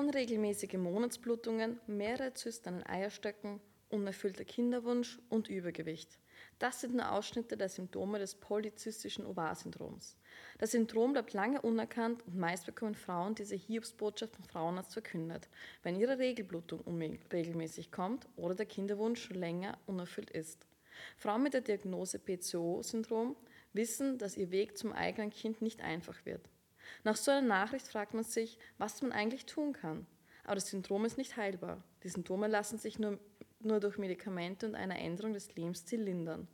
unregelmäßige Monatsblutungen, mehrere Zysten an Eierstöcken, unerfüllter Kinderwunsch und Übergewicht. Das sind nur Ausschnitte der Symptome des polyzystischen Ovar-Syndroms. Das Syndrom bleibt lange unerkannt und meist bekommen Frauen diese Hiobsbotschaft vom Frauenarzt verkündet, wenn ihre Regelblutung unregelmäßig kommt oder der Kinderwunsch schon länger unerfüllt ist. Frauen mit der Diagnose PCO-Syndrom wissen, dass ihr Weg zum eigenen Kind nicht einfach wird. Nach so einer Nachricht fragt man sich, was man eigentlich tun kann. Aber das Syndrom ist nicht heilbar. Die Symptome lassen sich nur, nur durch Medikamente und eine Änderung des Lebensstils lindern.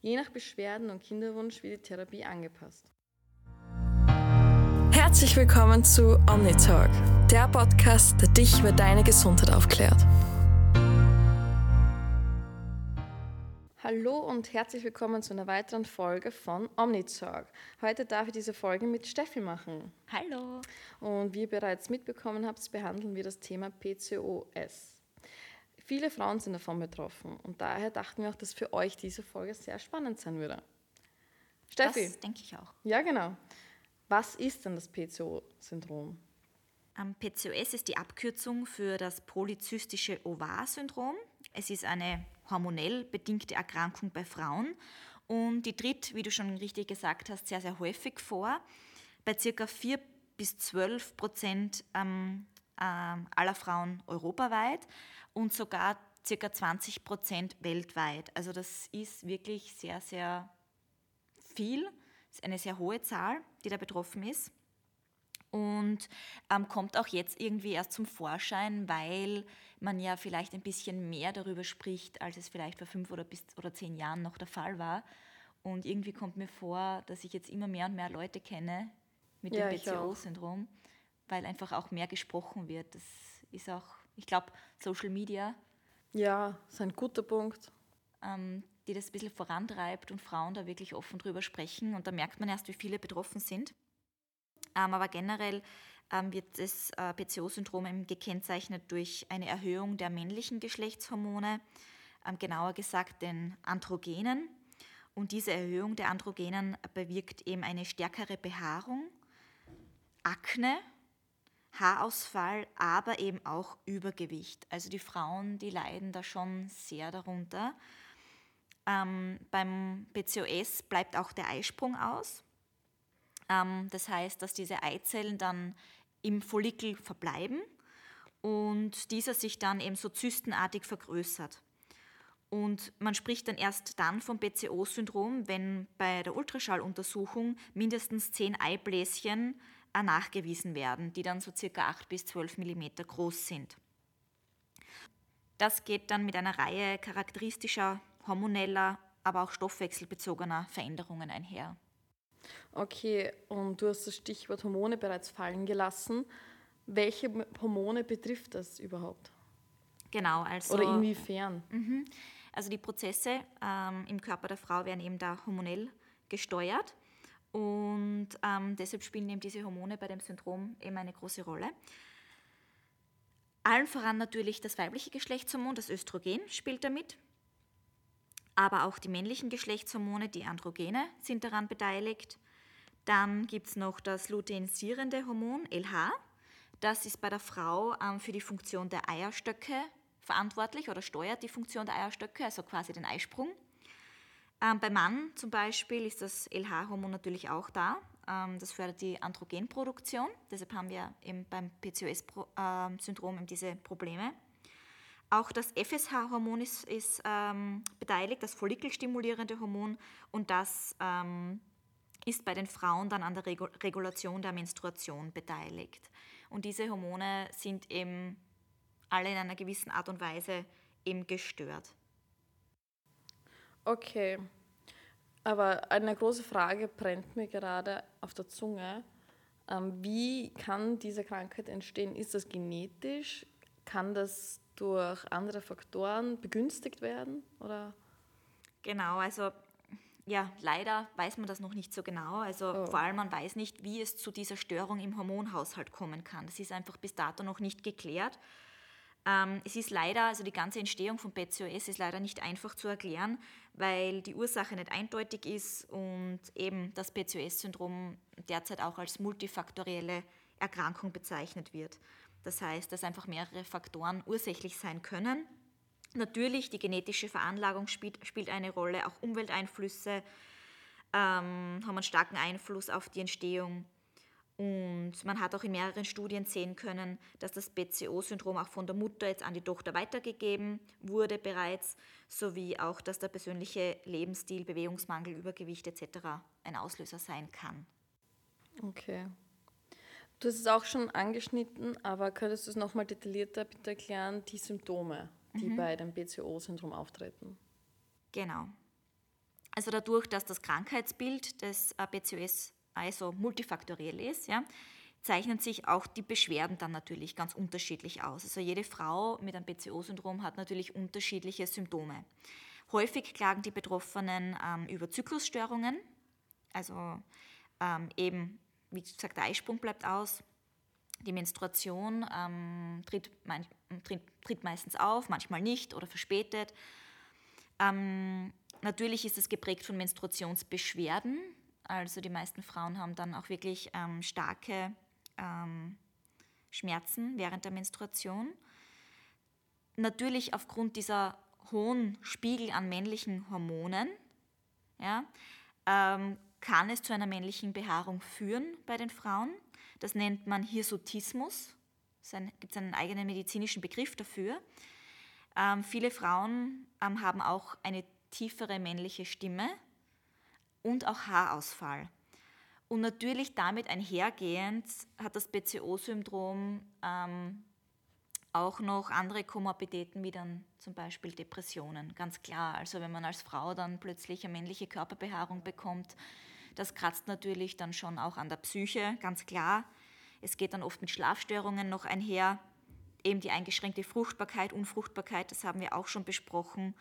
Je nach Beschwerden und Kinderwunsch wird die Therapie angepasst. Herzlich willkommen zu OmniTalk, der Podcast, der dich über deine Gesundheit aufklärt. Hallo und herzlich willkommen zu einer weiteren Folge von OmniTalk. Heute darf ich diese Folge mit Steffi machen. Hallo. Und wie ihr bereits mitbekommen habt, behandeln wir das Thema PCOS. Viele Frauen sind davon betroffen und daher dachten wir auch, dass für euch diese Folge sehr spannend sein würde. Steffi. Das denke ich auch. Ja, genau. Was ist denn das PCO-Syndrom? PCOS ist die Abkürzung für das polyzystische Ovar-Syndrom. Es ist eine hormonell bedingte Erkrankung bei Frauen und die tritt, wie du schon richtig gesagt hast, sehr, sehr häufig vor. Bei ca. 4 bis 12 Prozent ähm, äh, aller Frauen europaweit und sogar ca. 20 Prozent weltweit. Also das ist wirklich sehr, sehr viel, das ist eine sehr hohe Zahl, die da betroffen ist und ähm, kommt auch jetzt irgendwie erst zum Vorschein, weil man ja vielleicht ein bisschen mehr darüber spricht, als es vielleicht vor fünf oder, bis, oder zehn Jahren noch der Fall war. Und irgendwie kommt mir vor, dass ich jetzt immer mehr und mehr Leute kenne mit ja, dem PCO-Syndrom, weil einfach auch mehr gesprochen wird. Das ist auch, ich glaube, Social Media. Ja, ist ein guter Punkt. Ähm, die das ein bisschen vorantreibt und Frauen da wirklich offen drüber sprechen. Und da merkt man erst, wie viele betroffen sind. Ähm, aber generell ähm, wird das äh, PCO-Syndrom gekennzeichnet durch eine Erhöhung der männlichen Geschlechtshormone, ähm, genauer gesagt den Androgenen. Und diese Erhöhung der Androgenen bewirkt eben eine stärkere Behaarung, Akne, Haarausfall, aber eben auch Übergewicht. Also die Frauen, die leiden da schon sehr darunter. Ähm, beim PCOS bleibt auch der Eisprung aus. Ähm, das heißt, dass diese Eizellen dann im Follikel verbleiben und dieser sich dann eben so zystenartig vergrößert. Und man spricht dann erst dann vom BCO-Syndrom, wenn bei der Ultraschalluntersuchung mindestens zehn Eibläschen äh, nachgewiesen werden, die dann so circa 8 bis 12 mm groß sind. Das geht dann mit einer Reihe charakteristischer hormoneller, aber auch stoffwechselbezogener Veränderungen einher. Okay, und du hast das Stichwort Hormone bereits fallen gelassen. Welche Hormone betrifft das überhaupt? Genau, also. Oder inwiefern? Mhm. Also die Prozesse ähm, im Körper der Frau werden eben da hormonell gesteuert und ähm, deshalb spielen eben diese Hormone bei dem Syndrom eben eine große Rolle. Allen voran natürlich das weibliche Geschlechtshormon, das Östrogen, spielt damit aber auch die männlichen Geschlechtshormone, die Androgene, sind daran beteiligt. Dann gibt es noch das luteinisierende Hormon LH. Das ist bei der Frau ähm, für die Funktion der Eierstöcke verantwortlich oder steuert die Funktion der Eierstöcke, also quasi den Eisprung. Ähm, beim Mann zum Beispiel ist das LH-Hormon natürlich auch da. Ähm, das fördert die Androgenproduktion. Deshalb haben wir eben beim PCOS-Syndrom ähm, diese Probleme. Auch das FSH-Hormon ist, ist ähm, beteiligt, das follikelstimulierende Hormon, und das ähm, ist bei den Frauen dann an der Regulation der Menstruation beteiligt. Und diese Hormone sind eben alle in einer gewissen Art und Weise eben gestört. Okay, aber eine große Frage brennt mir gerade auf der Zunge. Ähm, wie kann diese Krankheit entstehen? Ist das genetisch? Kann das durch andere Faktoren begünstigt werden? Oder? Genau, also ja, leider weiß man das noch nicht so genau. Also oh. vor allem man weiß nicht, wie es zu dieser Störung im Hormonhaushalt kommen kann. Das ist einfach bis dato noch nicht geklärt. Ähm, es ist leider, also die ganze Entstehung von PCOS ist leider nicht einfach zu erklären, weil die Ursache nicht eindeutig ist und eben das PCOS-Syndrom derzeit auch als multifaktorielle Erkrankung bezeichnet wird. Das heißt, dass einfach mehrere Faktoren ursächlich sein können. Natürlich, die genetische Veranlagung spielt, spielt eine Rolle, auch Umwelteinflüsse ähm, haben einen starken Einfluss auf die Entstehung. Und man hat auch in mehreren Studien sehen können, dass das BCO-Syndrom auch von der Mutter jetzt an die Tochter weitergegeben wurde bereits, sowie auch, dass der persönliche Lebensstil, Bewegungsmangel, Übergewicht etc. ein Auslöser sein kann. Okay. Du hast es auch schon angeschnitten, aber könntest du es nochmal detaillierter bitte erklären, die Symptome, die mhm. bei dem BCO-Syndrom auftreten? Genau. Also dadurch, dass das Krankheitsbild des BCOS also multifaktoriell ist, ja, zeichnen sich auch die Beschwerden dann natürlich ganz unterschiedlich aus. Also jede Frau mit einem BCO-Syndrom hat natürlich unterschiedliche Symptome. Häufig klagen die Betroffenen ähm, über Zyklusstörungen, also ähm, eben, wie gesagt, der Eisprung bleibt aus, die Menstruation ähm, tritt, tritt, tritt, meistens auf, manchmal nicht oder verspätet. Ähm, natürlich ist es geprägt von Menstruationsbeschwerden, also die meisten Frauen haben dann auch wirklich ähm, starke ähm, Schmerzen während der Menstruation. Natürlich aufgrund dieser hohen Spiegel an männlichen Hormonen ja, ähm, kann es zu einer männlichen Behaarung führen bei den Frauen. Das nennt man Hirsutismus. Es gibt einen eigenen medizinischen Begriff dafür. Ähm, viele Frauen ähm, haben auch eine tiefere männliche Stimme und auch Haarausfall. Und natürlich damit einhergehend hat das BCO-Syndrom ähm, auch noch andere Komorbiditäten wie dann zum Beispiel Depressionen, ganz klar. Also wenn man als Frau dann plötzlich eine männliche Körperbehaarung bekommt, das kratzt natürlich dann schon auch an der Psyche, ganz klar. Es geht dann oft mit Schlafstörungen noch einher, eben die eingeschränkte Fruchtbarkeit, Unfruchtbarkeit, das haben wir auch schon besprochen.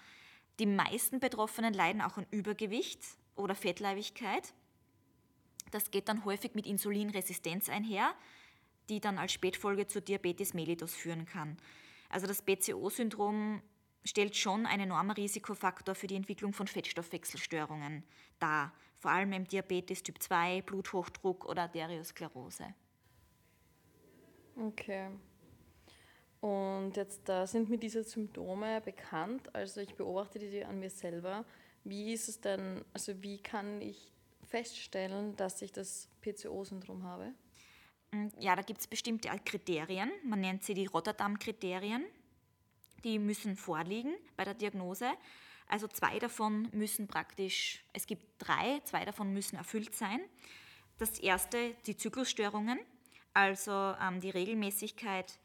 Die meisten Betroffenen leiden auch an Übergewicht, oder Fettleibigkeit. Das geht dann häufig mit Insulinresistenz einher, die dann als Spätfolge zu Diabetes mellitus führen kann. Also das BCO-Syndrom stellt schon einen enormen Risikofaktor für die Entwicklung von Fettstoffwechselstörungen dar, vor allem im Diabetes Typ 2, Bluthochdruck oder Arteriosklerose. Okay. Und jetzt da sind mir diese Symptome bekannt. Also ich beobachte die an mir selber. Wie ist es denn, also wie kann ich feststellen, dass ich das PCO-Syndrom habe? Mm, ja, da gibt es bestimmte Kriterien. Man nennt sie die Rotterdam-Kriterien. Die müssen vorliegen bei der Diagnose. Also zwei davon müssen praktisch, es gibt drei, zwei davon müssen erfüllt sein. Das erste, die Zyklusstörungen, also ähm, die Regelmäßigkeit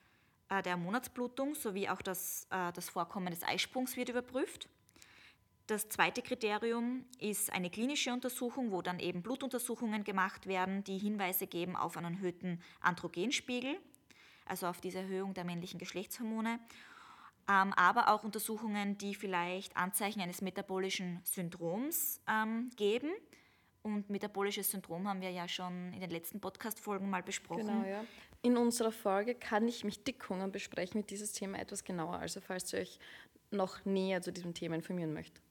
äh, der Monatsblutung sowie auch das, äh, das Vorkommen des Eisprungs wird überprüft. Das zweite Kriterium ist eine klinische Untersuchung, wo dann eben Blutuntersuchungen gemacht werden, die Hinweise geben auf einen erhöhten Androgenspiegel, also auf diese Erhöhung der männlichen Geschlechtshormone, ähm, aber auch Untersuchungen, die vielleicht Anzeichen eines metabolischen Syndroms ähm, geben. Und metabolisches Syndrom haben wir ja schon in den letzten Podcast-Folgen mal besprochen. Genau, ja. In unserer Folge kann ich mich Dickhungern besprechen mit dieses Thema etwas genauer. Also falls ihr euch noch näher zu diesem Thema informieren möchtet.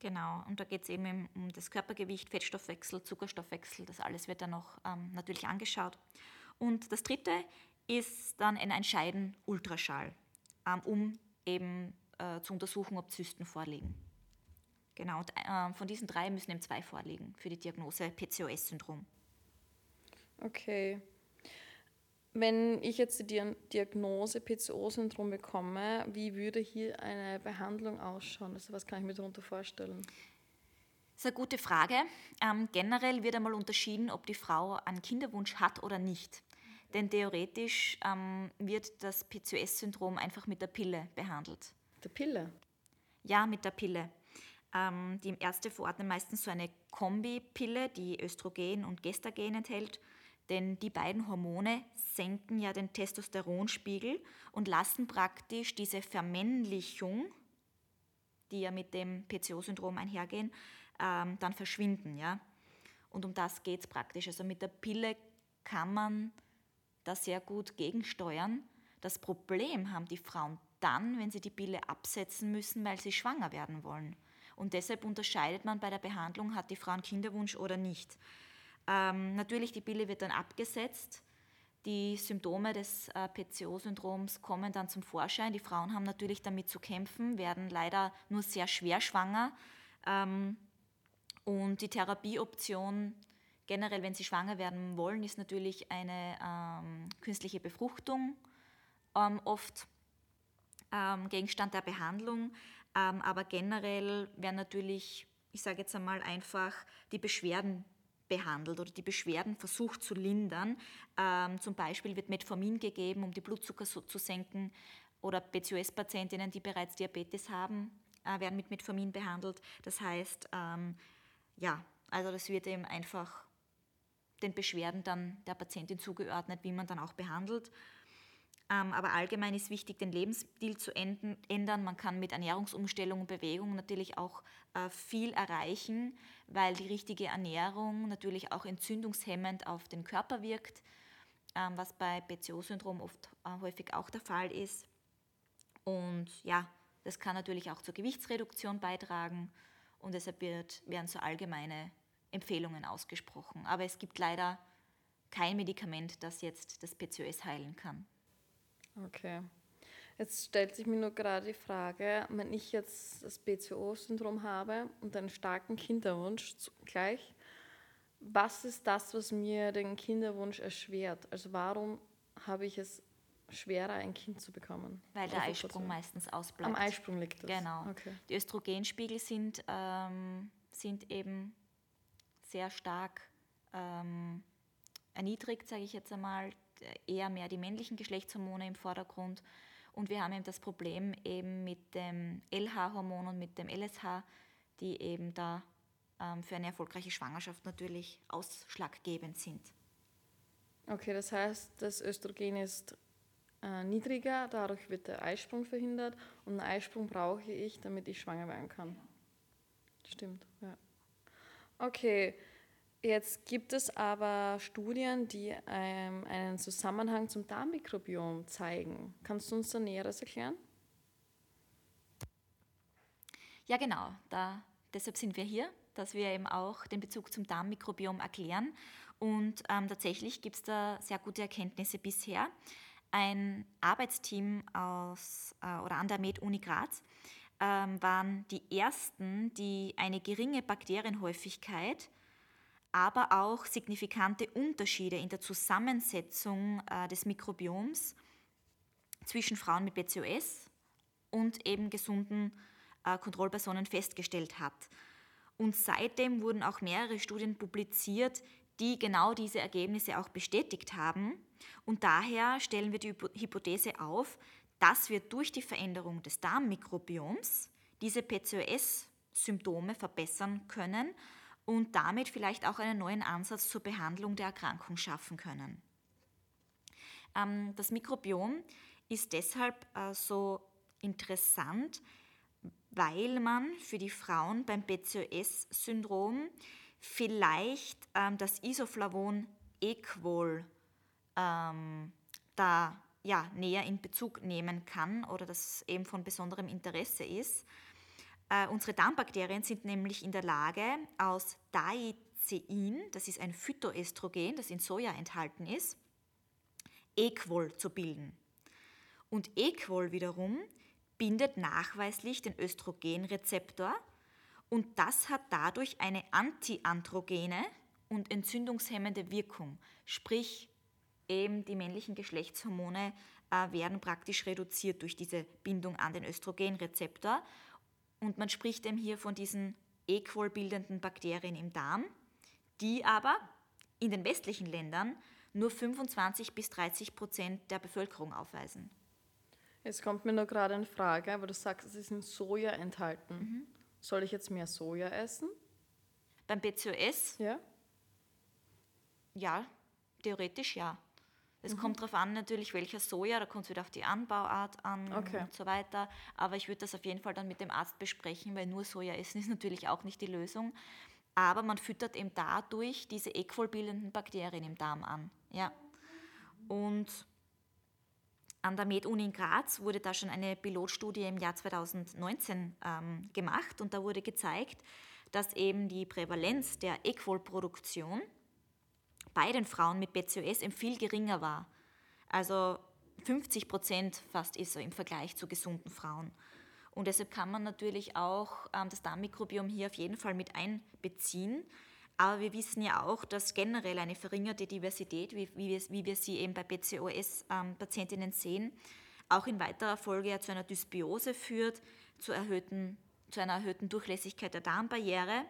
Genau, und da geht es eben um das Körpergewicht, Fettstoffwechsel, Zuckerstoffwechsel, das alles wird dann noch ähm, natürlich angeschaut. Und das dritte ist dann ein Entscheiden Ultraschall, ähm, um eben äh, zu untersuchen, ob Zysten vorliegen. Genau, und äh, von diesen drei müssen eben zwei vorliegen für die Diagnose PCOS-Syndrom. Okay. Wenn ich jetzt die Diagnose PCO-Syndrom bekomme, wie würde hier eine Behandlung ausschauen? Also was kann ich mir darunter vorstellen? Das ist eine gute Frage. Ähm, generell wird einmal unterschieden, ob die Frau einen Kinderwunsch hat oder nicht. Denn theoretisch ähm, wird das PCOS-Syndrom einfach mit der Pille behandelt. Der Pille? Ja, mit der Pille. Ähm, die Ärzte verordnen meistens so eine Kombipille, die Östrogen und Gestagen enthält denn die beiden Hormone senken ja den Testosteronspiegel und lassen praktisch diese Vermännlichung, die ja mit dem PCO-Syndrom einhergehen, ähm, dann verschwinden. Ja? Und um das geht es praktisch. Also mit der Pille kann man da sehr gut gegensteuern. Das Problem haben die Frauen dann, wenn sie die Pille absetzen müssen, weil sie schwanger werden wollen. Und deshalb unterscheidet man bei der Behandlung, hat die Frau einen Kinderwunsch oder nicht. Ähm, natürlich, die Pille wird dann abgesetzt. Die Symptome des äh, PCO-Syndroms kommen dann zum Vorschein. Die Frauen haben natürlich damit zu kämpfen, werden leider nur sehr schwer schwanger. Ähm, und die Therapieoption generell, wenn sie schwanger werden wollen, ist natürlich eine ähm, künstliche Befruchtung ähm, oft ähm, Gegenstand der Behandlung. Ähm, aber generell werden natürlich, ich sage jetzt einmal einfach, die Beschwerden behandelt oder die Beschwerden versucht zu lindern. Ähm, zum Beispiel wird Metformin gegeben, um die Blutzucker zu senken. Oder PCOS-Patientinnen, die bereits Diabetes haben, äh, werden mit Metformin behandelt. Das heißt, ähm, ja, also das wird eben einfach den Beschwerden dann der Patientin zugeordnet, wie man dann auch behandelt. Ähm, aber allgemein ist wichtig, den Lebensstil zu ändern. Man kann mit Ernährungsumstellung und Bewegung natürlich auch äh, viel erreichen, weil die richtige Ernährung natürlich auch entzündungshemmend auf den Körper wirkt, ähm, was bei PCO-Syndrom oft äh, häufig auch der Fall ist. Und ja, das kann natürlich auch zur Gewichtsreduktion beitragen und deshalb wird, werden so allgemeine Empfehlungen ausgesprochen. Aber es gibt leider kein Medikament, das jetzt das PCOS heilen kann. Okay. Jetzt stellt sich mir nur gerade die Frage, wenn ich jetzt das PCO-Syndrom habe und einen starken Kinderwunsch gleich, was ist das, was mir den Kinderwunsch erschwert? Also warum habe ich es schwerer, ein Kind zu bekommen? Weil der Eisprung meistens ausbleibt. Am Eisprung liegt das? Genau. Okay. Die Östrogenspiegel sind, ähm, sind eben sehr stark ähm, erniedrigt, sage ich jetzt einmal, eher mehr die männlichen Geschlechtshormone im Vordergrund. Und wir haben eben das Problem eben mit dem LH-Hormon und mit dem LSH, die eben da ähm, für eine erfolgreiche Schwangerschaft natürlich ausschlaggebend sind. Okay, das heißt, das Östrogen ist äh, niedriger, dadurch wird der Eisprung verhindert und einen Eisprung brauche ich, damit ich schwanger werden kann. Stimmt, ja. Okay, jetzt gibt es aber Studien, die ähm, einen Zusammenhang zum Darmmikrobiom zeigen. Kannst du uns da Näheres erklären? Ja, genau. Da, deshalb sind wir hier, dass wir eben auch den Bezug zum Darmmikrobiom erklären. Und ähm, tatsächlich gibt es da sehr gute Erkenntnisse bisher. Ein Arbeitsteam aus, äh, oder an der Med-Uni Graz ähm, waren die ersten, die eine geringe Bakterienhäufigkeit, aber auch signifikante Unterschiede in der Zusammensetzung äh, des Mikrobioms zwischen Frauen mit PCOS und eben gesunden äh, Kontrollpersonen festgestellt hat. Und seitdem wurden auch mehrere Studien publiziert, die genau diese Ergebnisse auch bestätigt haben. Und daher stellen wir die Hypothese auf, dass wir durch die Veränderung des Darmmikrobioms diese PCOS-Symptome verbessern können und damit vielleicht auch einen neuen Ansatz zur Behandlung der Erkrankung schaffen können. Ähm, das Mikrobiom ist deshalb äh, so interessant, weil man für die Frauen beim PCOS-Syndrom vielleicht ähm, das Isoflavon Equol ähm, da ja, näher in Bezug nehmen kann oder das eben von besonderem Interesse ist. Äh, unsere Darmbakterien sind nämlich in der Lage, aus Diacein, das ist ein Phytoestrogen, das in Soja enthalten ist, Equol zu bilden. Und Equol wiederum bindet nachweislich den Östrogenrezeptor und das hat dadurch eine antiandrogene und entzündungshemmende Wirkung. Sprich, eben die männlichen Geschlechtshormone äh, werden praktisch reduziert durch diese Bindung an den Östrogenrezeptor. Und man spricht eben hier von diesen Equol bildenden Bakterien im Darm, die aber in den westlichen Ländern nur 25 bis 30 Prozent der Bevölkerung aufweisen. Jetzt kommt mir nur gerade eine Frage, aber du sagst, es ist in Soja enthalten. Mhm. Soll ich jetzt mehr Soja essen? Beim PCOS? Ja. Ja, theoretisch ja. Es mhm. kommt darauf an, natürlich, welcher Soja, da kommt es wieder auf die Anbauart an okay. und so weiter. Aber ich würde das auf jeden Fall dann mit dem Arzt besprechen, weil nur Soja essen ist natürlich auch nicht die Lösung. Aber man füttert eben dadurch diese Equol-bildenden Bakterien im Darm an. Ja. Und an der Med-Uni in Graz wurde da schon eine Pilotstudie im Jahr 2019 ähm, gemacht und da wurde gezeigt, dass eben die Prävalenz der Equol-Produktion bei den Frauen mit PCOS viel geringer war Also 50 Prozent fast ist er im Vergleich zu gesunden Frauen. Und deshalb kann man natürlich auch ähm, das Darmmikrobiom hier auf jeden Fall mit einbeziehen. Aber wir wissen ja auch, dass generell eine verringerte Diversität, wie, wie, wir, wie wir, sie eben bei PCOS-Patientinnen ähm, sehen, auch in weiterer Folge ja zu einer Dysbiose führt, zu, erhöhten, zu einer erhöhten Durchlässigkeit der Darmbarriere.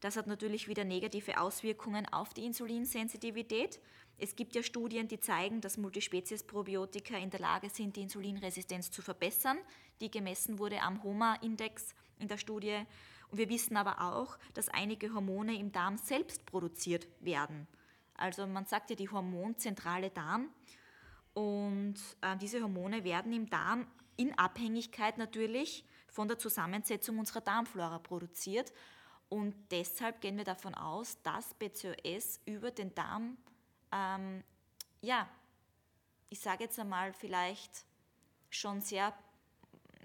Das hat natürlich wieder negative Auswirkungen auf die Insulinsensitivität. Es gibt ja Studien, die zeigen, dass Multispezies-Probiotika in der Lage sind, die Insulinresistenz zu verbessern, die gemessen wurde am HOMA-Index in der Studie. Und wir wissen aber auch, dass einige Hormone im Darm selbst produziert werden. Also man sagt ja die hormonzentrale Darm. Und äh, diese Hormone werden im Darm in Abhängigkeit natürlich von der Zusammensetzung unserer Darmflora produziert. Und deshalb gehen wir davon aus, dass BCOS über den Darm, ähm, ja, ich sage jetzt einmal vielleicht schon sehr,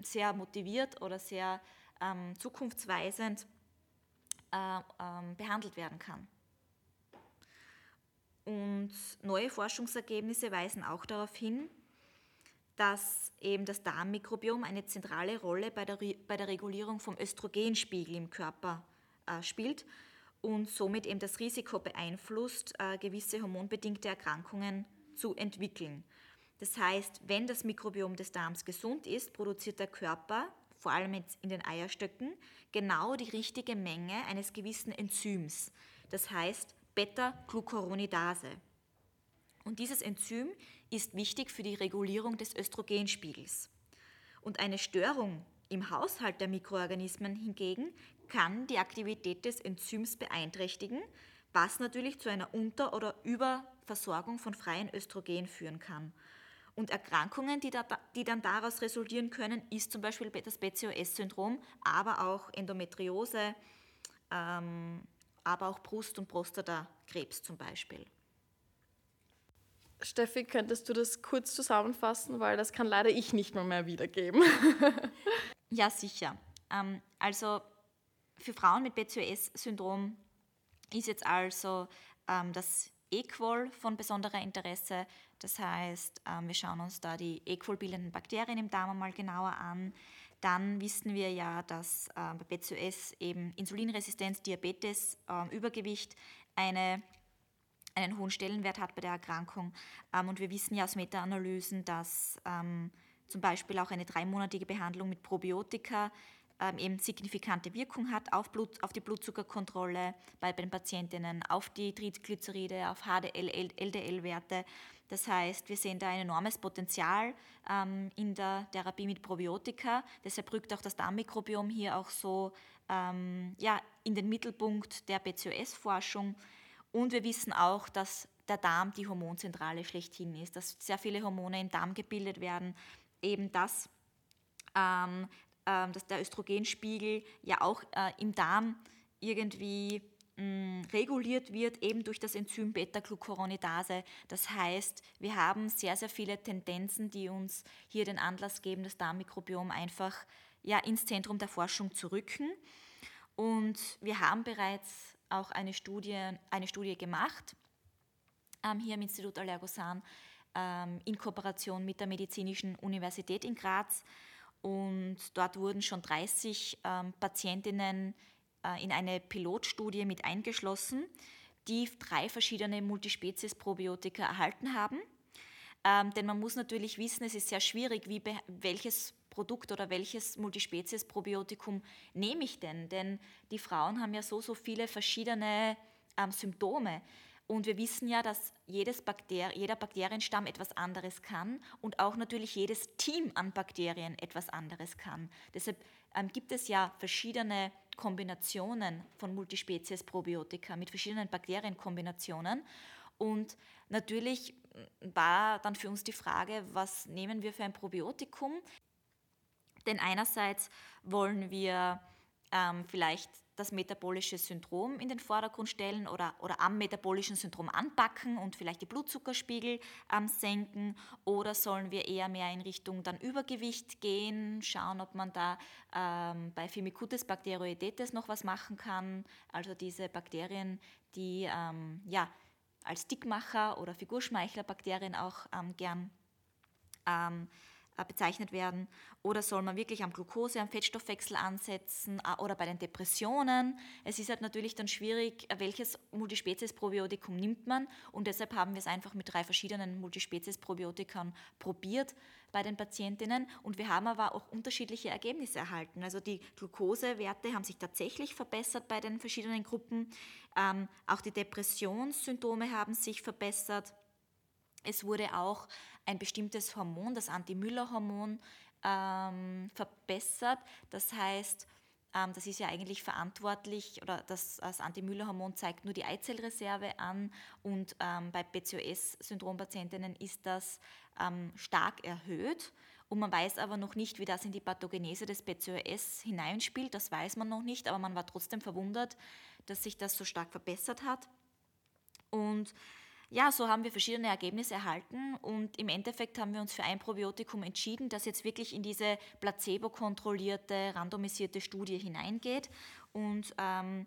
sehr motiviert oder sehr ähm, zukunftsweisend äh, ähm, behandelt werden kann. Und neue Forschungsergebnisse weisen auch darauf hin, dass eben das Darmmikrobiom eine zentrale Rolle bei der, bei der Regulierung vom Östrogenspiegel im Körper äh, spielt und somit eben das Risiko beeinflusst, äh, gewisse hormonbedingte Erkrankungen zu entwickeln. Das heißt, wenn das Mikrobiom des Darms gesund ist, produziert der Körper, vor allem in den Eierstöcken, genau die richtige Menge eines gewissen Enzyms. Das heißt Beta-Glucuronidase. Und dieses Enzym ist wichtig für die Regulierung des Östrogenspiegels. Und eine Störung im Haushalt der Mikroorganismen hingegen kann die Aktivität des Enzyms beeinträchtigen, was natürlich zu einer Unter- oder Überversorgung von freien Östrogen führen kann. Und Erkrankungen, die, da, die, dann daraus resultieren können, ist zum Beispiel das PCOS-Syndrom, aber auch Endometriose, ähm, aber auch Brust- und Prostatakrebs zum Beispiel. Steffi, könntest du das kurz zusammenfassen, weil das kann leider ich nicht mal mehr wiedergeben. ja, sicher. Ähm, also für Frauen mit PCOS-Syndrom ist jetzt also ähm, das Equol von besonderer Interesse. Das heißt, ähm, wir schauen uns da die Equol-bildenden Bakterien im Darm einmal genauer an. Dann wissen wir ja, dass äh, bei PCOS eben Insulinresistenz, Diabetes, äh, Übergewicht eine einen hohen Stellenwert hat bei der Erkrankung. Ähm, und wir wissen ja aus Meta-Analysen, dass ähm, zum Beispiel auch eine dreimonatige Behandlung mit Probiotika ähm, eben signifikante Wirkung hat auf, Blut, auf die Blutzuckerkontrolle bei den Patientinnen, auf die Triglyceride, auf HDL, LDL-Werte. Das heißt, wir sehen da ein enormes Potenzial ähm, in der Therapie mit Probiotika. Deshalb rückt auch das Darmmikrobiom hier auch so ähm, ja, in den Mittelpunkt der PCOS-Forschung. Und wir wissen auch, dass der Darm die Hormonzentrale schlechthin ist, dass sehr viele Hormone im Darm gebildet werden, eben dass, ähm, äh, dass der Östrogenspiegel ja auch äh, im Darm irgendwie mm, reguliert wird, eben durch das Enzym Beta-Glucuronidase. Das heißt, wir haben sehr, sehr viele Tendenzen, die uns hier den Anlass geben, das Darmmikrobiom einfach ja, ins Zentrum der Forschung zu rücken. Und wir haben bereits auch eine Studie, eine Studie gemacht, ähm, hier im Institut Allergosan, ähm, in Kooperation mit der Medizinischen Universität in Graz. Und dort wurden schon 30 ähm, Patientinnen äh, in eine Pilotstudie mit eingeschlossen, die drei verschiedene Multispezies-Probiotika erhalten haben. Ähm, denn man muss natürlich wissen, es ist sehr schwierig, wie welches Produkt oder welches Multispezies-Probiotikum nehme ich denn? Denn die Frauen haben ja so, so viele verschiedene ähm, Symptome. Und wir wissen ja, dass jedes Bakter jeder Bakterienstamm etwas anderes kann und auch natürlich jedes Team an Bakterien etwas anderes kann. Deshalb ähm, gibt es ja verschiedene Kombinationen von Multispezies-Probiotika mit verschiedenen Bakterienkombinationen. Und natürlich war dann für uns die Frage, was nehmen wir für ein Probiotikum? Denn einerseits wollen wir ähm, vielleicht das metabolische Syndrom in den Vordergrund stellen oder, oder am metabolischen Syndrom anpacken und vielleicht die Blutzuckerspiegel ähm, senken? Oder sollen wir eher mehr in Richtung dann Übergewicht gehen, schauen, ob man da ähm, bei Firmicutes bacteroidetes noch was machen kann, also diese Bakterien, die ähm, ja, als Dickmacher oder Figurschmeichlerbakterien auch ähm, gern ähm, äh, bezeichnet werden? Oder soll man wirklich am Glucose, am Fettstoffwechsel ansetzen äh, oder bei den Depressionen? Es ist halt natürlich dann schwierig, äh, welches Multispezies-Probiotikum nimmt man und deshalb haben wir es einfach mit drei verschiedenen Multispezies-Probiotikern probiert bei den Patientinnen und wir haben aber auch unterschiedliche Ergebnisse erhalten. Also die Glukosewerte haben sich tatsächlich verbessert bei den verschiedenen Gruppen. Ähm, auch die Depressionssymptome haben sich verbessert. Es wurde auch ein bestimmtes Hormon, das Anti-Müller-Hormon, ähm, verbessert. Das heißt, ähm, das ist ja eigentlich verantwortlich, oder das, das Anti-Müller-Hormon zeigt nur die Eizellreserve an und ähm, bei PCOS-Syndrompatientinnen ist das ähm, stark erhöht. Und man weiß aber noch nicht, wie das in die Pathogenese des PCOS hineinspielt. Das weiß man noch nicht, aber man war trotzdem verwundert, dass sich das so stark verbessert hat. Und ja, so haben wir verschiedene Ergebnisse erhalten und im Endeffekt haben wir uns für ein Probiotikum entschieden, das jetzt wirklich in diese placebo-kontrollierte, randomisierte Studie hineingeht. Und ähm,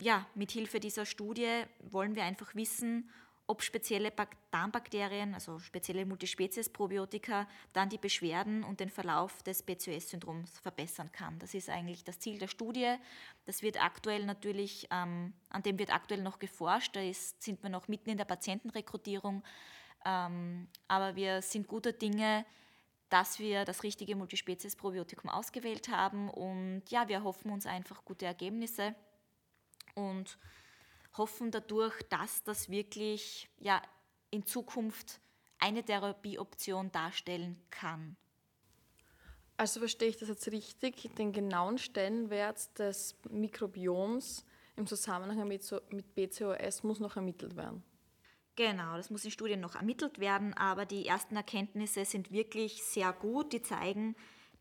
ja, mit Hilfe dieser Studie wollen wir einfach wissen, ob spezielle Darmbakterien, also spezielle Multispezies-Probiotika, dann die Beschwerden und den Verlauf des PCOS-Syndroms verbessern kann. Das ist eigentlich das Ziel der Studie. Das wird aktuell natürlich, ähm, an dem wird aktuell noch geforscht. Da ist, sind wir noch mitten in der Patientenrekrutierung. Ähm, aber wir sind guter Dinge, dass wir das richtige Multispezies-Probiotikum ausgewählt haben. Und ja, wir hoffen uns einfach gute Ergebnisse. Und hoffen dadurch, dass das wirklich ja, in Zukunft eine Therapieoption darstellen kann. Also verstehe ich das jetzt richtig, den genauen Stellenwert des Mikrobioms im Zusammenhang mit, BCOS muss noch ermittelt werden. Genau, das muss in Studien noch ermittelt werden, aber die ersten Erkenntnisse sind wirklich sehr gut. Die zeigen,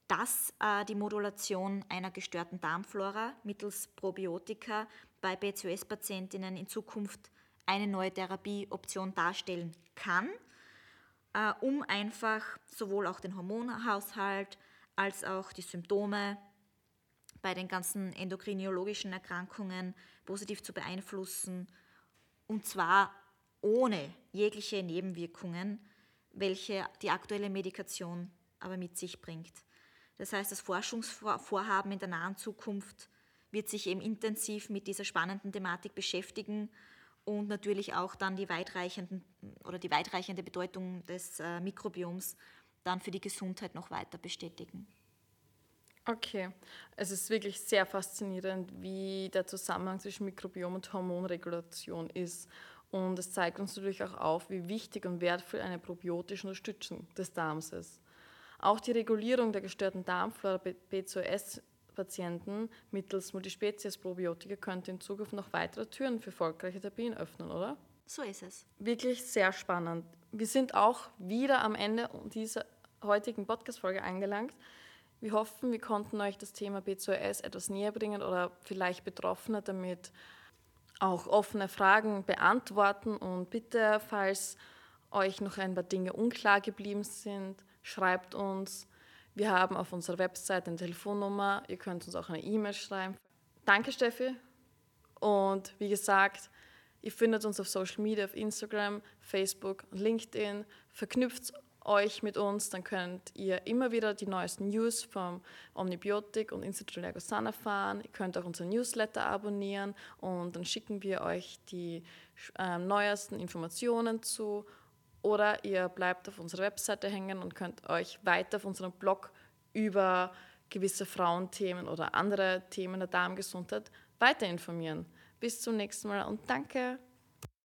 dass äh, die Modulation einer gestörten Darmflora mittels Probiotika bei BCOS-Patientinnen in Zukunft eine neue Therapieoption darstellen kann, äh, um einfach sowohl auch den Hormonhaushalt als auch die Symptome bei den ganzen endokrinologischen Erkrankungen positiv zu beeinflussen und zwar ohne jegliche Nebenwirkungen, welche die aktuelle Medikation aber mit sich bringt. Das heißt, das Forschungsvorhaben in der nahen Zukunft wird sich eben intensiv mit dieser spannenden Thematik beschäftigen und natürlich auch dann die weitreichenden oder die weitreichende Bedeutung des äh, Mikrobioms dann für die Gesundheit noch weiter bestätigen. Okay, es ist wirklich sehr faszinierend, wie der Zusammenhang zwischen Mikrobiom und Hormonregulation ist. Und es zeigt uns natürlich auch auf, wie wichtig und wertvoll eine probiotische Unterstützung des Darms ist. Auch die Regulierung der gestörten Darmflora BCOS Patienten mittels Multispezies-Probiotika könnte in Zukunft noch weitere Türen für erfolgreiche Therapien öffnen, oder? So ist es. Wirklich sehr spannend. Wir sind auch wieder am Ende dieser heutigen Podcast-Folge angelangt. Wir hoffen, wir konnten euch das Thema BCOS etwas näher bringen oder vielleicht Betroffene damit auch offene Fragen beantworten. Und bitte, falls euch noch ein paar Dinge unklar geblieben sind, schreibt uns wir haben auf unserer Website eine Telefonnummer. Ihr könnt uns auch eine E-Mail schreiben. Danke, Steffi. Und wie gesagt, ihr findet uns auf Social Media, auf Instagram, Facebook und LinkedIn. Verknüpft euch mit uns, dann könnt ihr immer wieder die neuesten News vom Omnibiotik und Institut Ergosan erfahren. Ihr könnt auch unseren Newsletter abonnieren und dann schicken wir euch die äh, neuesten Informationen zu oder ihr bleibt auf unserer Webseite hängen und könnt euch weiter auf unserem Blog über gewisse Frauenthemen oder andere Themen der Darmgesundheit weiter informieren. Bis zum nächsten Mal und danke.